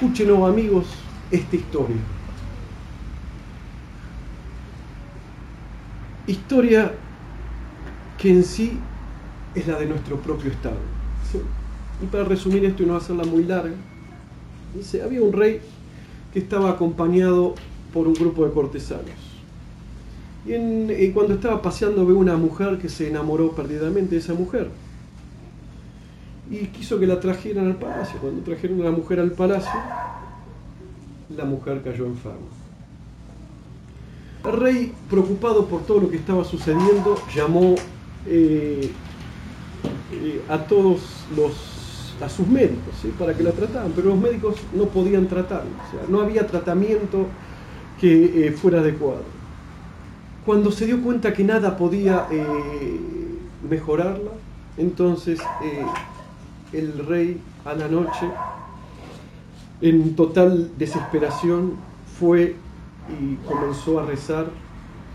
Escúchenos amigos esta historia. Historia que en sí es la de nuestro propio estado. Y para resumir esto y no hacerla muy larga, dice, había un rey que estaba acompañado por un grupo de cortesanos. Y, cuando estaba paseando ve una mujer que se enamoró perdidamente de esa mujer. Y quiso que la trajeran al palacio. Cuando trajeron a la mujer al palacio, la mujer cayó enferma. El rey, preocupado por todo lo que estaba sucediendo, llamó eh, eh, a todos los a sus médicos para que la trataran, pero los médicos no podían tratarla, no había tratamiento que eh, fuera adecuado. Cuando se dio cuenta que nada podía mejorarla, entonces el rey a la noche, en total desesperación, fue y comenzó a rezar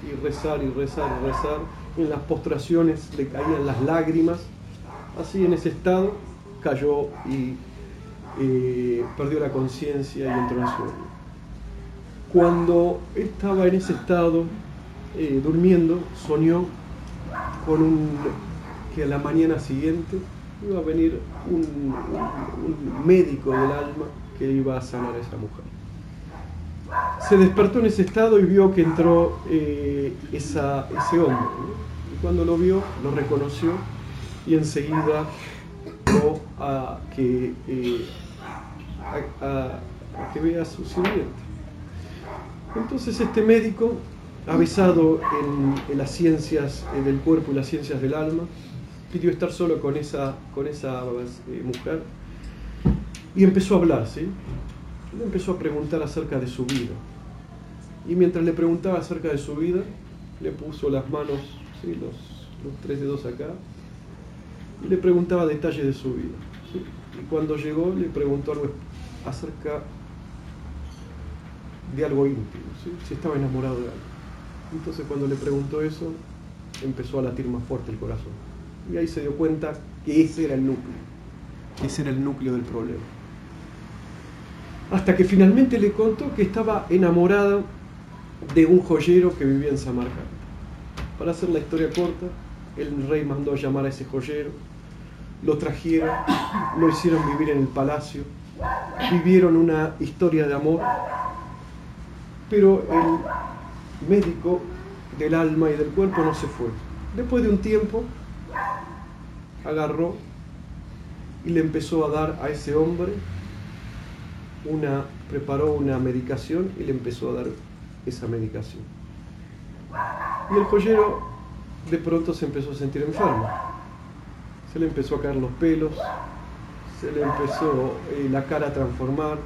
y rezar y rezar y rezar. En las postraciones le caían las lágrimas. Así en ese estado cayó y eh, perdió la conciencia y entró en sueño. Cuando estaba en ese estado, eh, durmiendo, soñó con un que a la mañana siguiente iba a venir un, médico del alma que iba a sanar a esa mujer. Se despertó en ese estado y vio que entró eh, ese hombre. Y cuando lo vio, lo reconoció y enseguida fue a que, eh, a, que vea su sirviente. Entonces este médico, avisado en, en las ciencias del cuerpo y las ciencias del alma, pidió estar solo con esa, con esa eh, mujer y empezó a hablar, ¿sí? Le empezó a preguntar acerca de su vida. Y mientras le preguntaba acerca de su vida, le puso las manos, ¿sí? los, los tres dedos acá, y le preguntaba detalles de su vida. Y cuando llegó le preguntó algo acerca de algo íntimo, si estaba enamorado de algo. Entonces cuando le preguntó eso, empezó a latir más fuerte el corazón. Y ahí se dio cuenta que ese era el núcleo, ese era el núcleo del problema. Hasta que finalmente le contó que estaba enamorada de un joyero que vivía en Samarcanda. Para hacer la historia corta, el rey mandó a llamar a ese joyero, lo trajeron, lo hicieron vivir en el palacio, vivieron una historia de amor, pero el médico del alma y del cuerpo no se fue. Después de un tiempo, agarró y le empezó a dar a ese hombre una, preparó una medicación y le empezó a dar esa medicación. Y el joyero de pronto se empezó a sentir enfermo. Se le empezó a caer los pelos, se le empezó eh, la cara a transformar,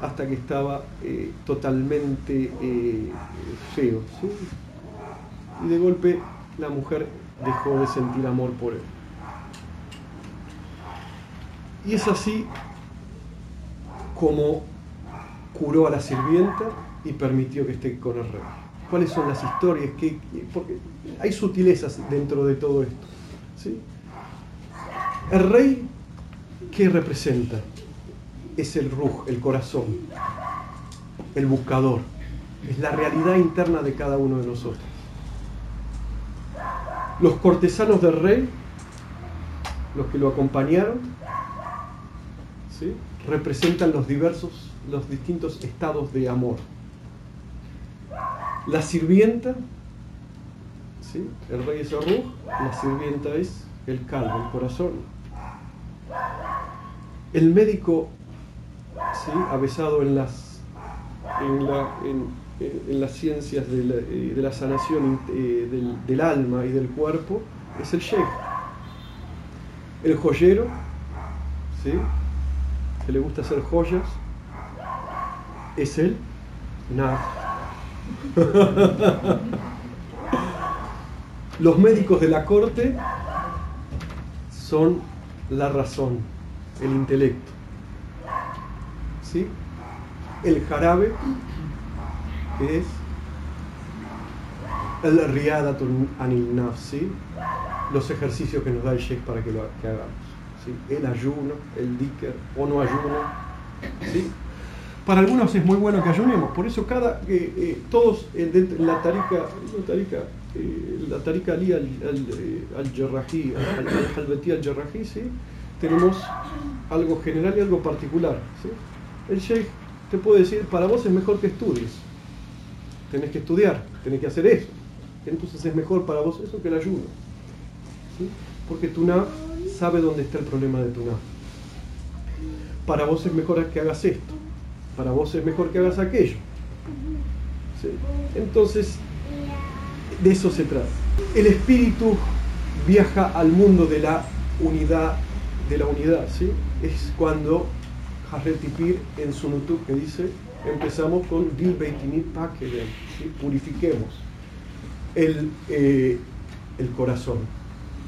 hasta que estaba eh, totalmente eh, feo. Y de golpe la mujer dejó de sentir amor por él. Y es así como curó a la sirvienta y permitió que esté con el rey. ¿Cuáles son las historias? que porque hay sutilezas dentro de todo esto. ¿sí? El rey, ¿qué representa? Es el ruj, el corazón, el buscador. Es la realidad interna de cada uno de nosotros. Los cortesanos del rey, los que lo acompañaron, ¿sí? representan los diversos, los distintos estados de amor. La sirvienta, ¿sí? el rey es Arruj, la sirvienta es el calvo, el corazón. El médico, ¿sí? avesado en las, en la, en las ciencias de la, eh, sanación eh, del, alma y del cuerpo es el sheikh. El joyero, ¿sí? que le gusta hacer joyas, es el naf. Los médicos de la corte son la razón, el intelecto. ¿Sí? El jarabe es el riadatun anil nafsi, los ejercicios que nos da el Sheikh para que lo hagamos. ¿sí? el ayuno, el diker o no ayuno. ¿sí? Para algunos es muy bueno que ayunemos, por eso cada, eh, eh, todos en la tarika, la tarika, eh, la tarika ali al, al, al-Jarrahi, al, al ¿sí? tenemos algo general y algo particular. ¿sí? El sheikh te puede decir, para vos es mejor que estudies, tenés que estudiar, tenés que hacer eso, entonces es mejor para vos eso que el ayuno. ¿sí? Porque Tuná sabe dónde está el problema de Tuná. Para vos es mejor que hagas esto para vos es mejor que hagas aquello. Entonces, de eso se trata. El espíritu viaja al mundo de la unidad, de la unidad, ¿sí? Es cuando Harretipir en su Nutuk que dice, empezamos con Dil Beitinit ¿sí? purifiquemos el, eh, el corazón.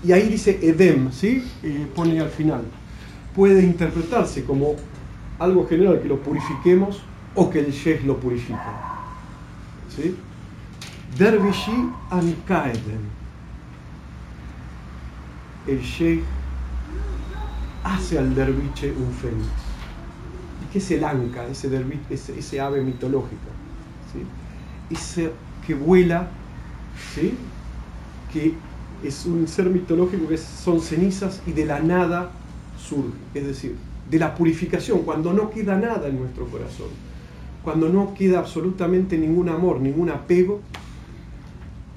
Y ahí dice Edem, ¿sí? Eh, pone al final. Puede interpretarse como algo general, que lo purifiquemos o que el Sheikh lo purifique. ¿Sí? Dervishi Ankaeden. El Sheikh hace al derviche un fénix. ¿Y qué es el anca, ese, ave mitológica? ¿Sí? Ese que vuela, ¿sí? que es un ser mitológico que son cenizas y de la nada surge. Es decir, de la purificación, cuando no queda nada en nuestro corazón, cuando no queda absolutamente ningún amor, ningún apego,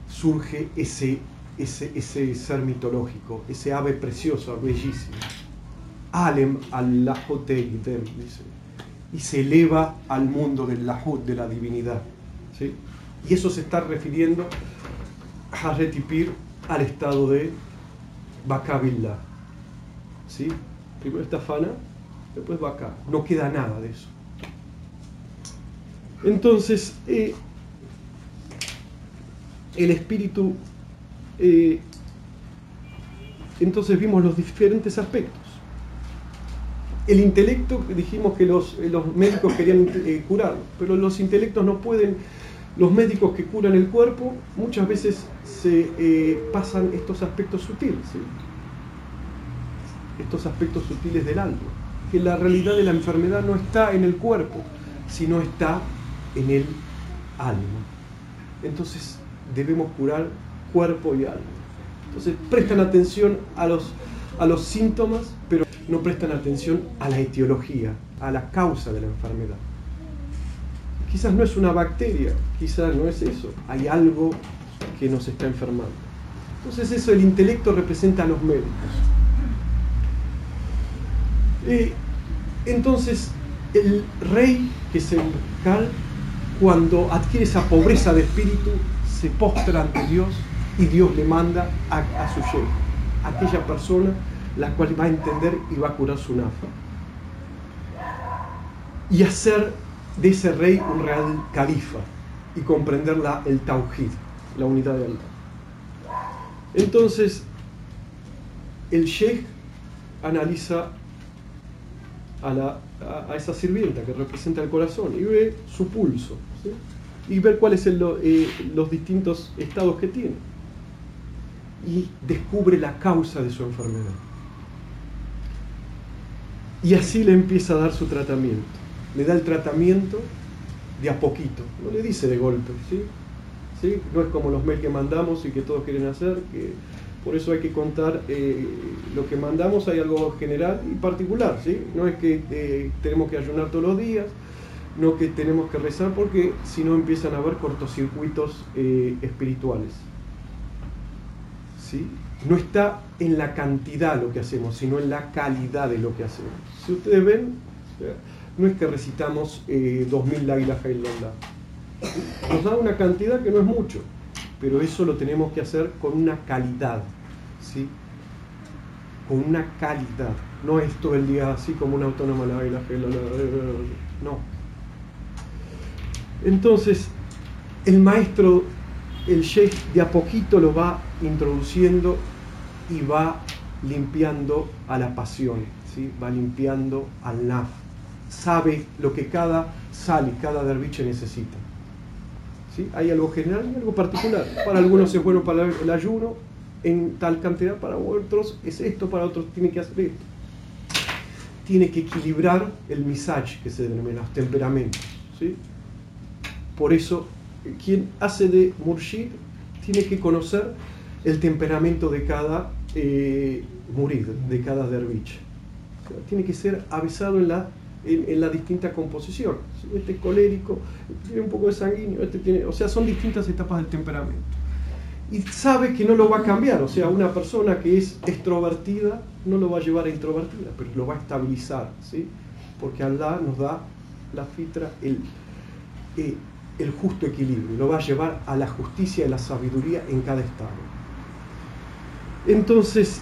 surge ese, ese, ese ser mitológico, ese ave precioso, bellísimo. Alem al dice, y se eleva al mundo del lahut, de la divinidad. ¿sí? Y eso se está refiriendo a Retipir al estado de Bakabillah. ¿sí? Primero está Fana después acá, no queda nada de eso. Entonces, eh, el espíritu, eh, entonces vimos los diferentes aspectos. El intelecto, dijimos que los, eh, los médicos querían curarlo, pero los intelectos no pueden, los médicos que curan el cuerpo muchas veces se pasan estos aspectos sutiles, estos aspectos sutiles del alma que la realidad de la enfermedad no está en el cuerpo, sino está en el alma. Entonces debemos curar cuerpo y alma. Entonces prestan atención a los, a los síntomas, pero no prestan atención a la etiología, a la causa de la enfermedad. Quizás no es una bacteria, quizás no es eso, hay algo que nos está enfermando. Entonces eso el intelecto representa a los médicos. Eh, entonces, el rey, que es el cuando adquiere esa pobreza de espíritu, se postra ante Dios y Dios le manda a, su sheikh, aquella persona la cual va a entender y va a curar su nafa. Y hacer de ese rey un real califa y comprender la, el tawhid, la unidad de Allah. Entonces, el sheikh analiza a, esa sirvienta que representa el corazón y ve su pulso y ver cuáles son eh, los distintos estados que tiene y descubre la causa de su enfermedad. Y así le empieza a dar su tratamiento. Le da el tratamiento de a poquito, no le dice de golpe, ¿sí? ¿Sí? No es como los mails que mandamos y que todos quieren hacer, que por eso hay que contar eh, lo que mandamos, hay algo general y particular, ¿sí? No es que eh, tenemos que ayunar todos los días, no que tenemos que rezar, porque si no empiezan a haber cortocircuitos eh, espirituales. No está en la cantidad lo que hacemos, sino en la calidad de lo que hacemos. Si ustedes ven, no es que recitamos eh, 2000 la ilaha Nos da una cantidad que no es mucho, pero eso lo tenemos que hacer con una calidad, ¿sí? Con una calidad. No es todo el día así como una autónoma la la no. Entonces, el maestro, el sheikh, de a poquito lo va introduciendo y va limpiando a la pasión, ¿sí? va limpiando al naf. Sabe lo que cada sal y cada derviche necesita. Hay algo general y algo particular. Para algunos es bueno para el ayuno en tal cantidad, para otros es esto, para otros tiene que hacer esto. tiene que equilibrar el misaj, que se denomina los temperamentos. ¿sí? Por eso, quien hace de murshid tiene que conocer el temperamento de cada eh, murid, de cada derviche. tiene que ser avisado en la, en, la distinta composición. Este es colérico, tiene un poco de sanguíneo, este tiene, o sea, son distintas etapas del temperamento. Y sabe que no lo va a cambiar, o sea, una persona que es extrovertida no lo va a llevar a introvertida, pero lo va a estabilizar, ¿sí? porque Allah nos da la fitra, el, eh, el justo equilibrio, lo va a llevar a la justicia y la sabiduría en cada estado. Entonces,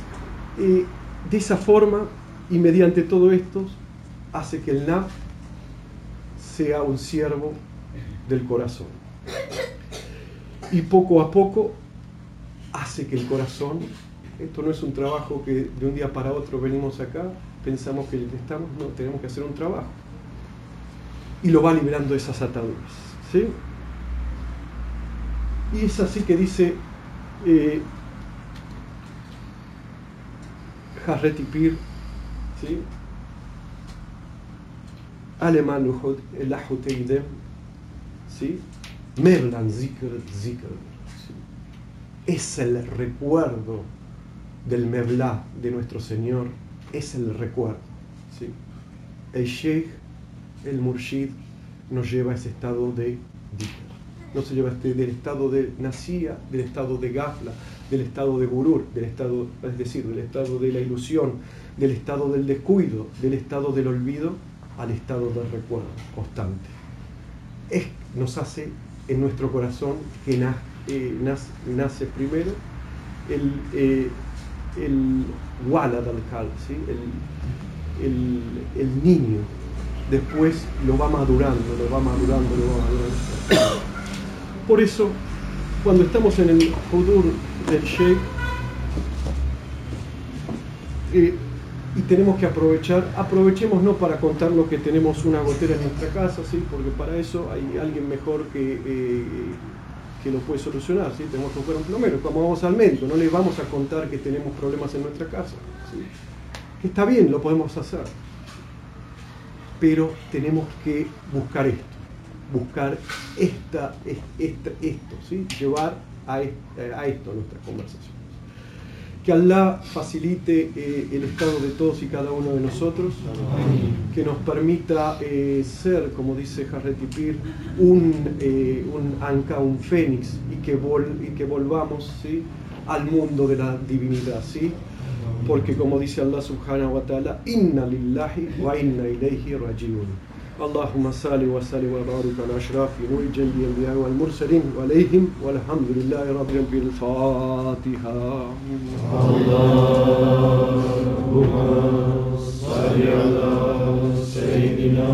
eh, de esa forma y mediante todo esto, hace que el Naf sea un siervo del corazón. Y poco a poco hace que el corazón, esto no es un trabajo que de un día para otro venimos acá, pensamos que estamos, no, tenemos que hacer un trabajo. Y lo va liberando esas ataduras. ¿sí? Y es así que dice eh, Harretipir, ¿sí? Alemán el ¿sí? Merlan Zikr Zikr. Es el recuerdo del Mevlá de nuestro Señor, es el recuerdo. ¿sí? El Sheikh, el Murshid, nos lleva a ese estado de Zikr. No se lleva este, del estado de Nasía, del estado de Gafla, del estado de gurur, del estado, es decir, del estado de la ilusión, del estado del descuido, del estado del olvido, al estado del recuerdo constante. Es, nos hace en nuestro corazón que eh, nace, primero el, eh, el walad al ¿sí? el, el, niño, después lo va madurando, lo va madurando, lo va madurando. Por eso, cuando estamos en el Hudur del Sheikh eh, y tenemos que aprovechar, aprovechemos no para contar lo que tenemos una gotera en nuestra casa, ¿sí? porque para eso hay alguien mejor que, eh, que lo puede solucionar, ¿sí? tenemos que buscar un plomero, como vamos al médico, no le vamos a contar que tenemos problemas en nuestra casa, que está bien, lo podemos hacer, pero tenemos que buscar esto, buscar esta, esta esto, ¿sí? llevar a, a esto nuestras conversaciones. Que Allah facilite eh, el estado de todos y cada uno de nosotros, que nos permita eh, ser, como dice Jarretipir, un, eh, un anca, un fénix, y que, y que volvamos ¿sí? al mundo de la divinidad. ¿sí? Porque como dice Allah subhanahu wa ta'ala, inna lillahi wa inna ilayhi rajiun. اللهم صل وسلم وبارك على اشراف نور جند الأنبياء والمرسلين وعليهم والحمد لله رب الفاتحه اللهم صل على سيدنا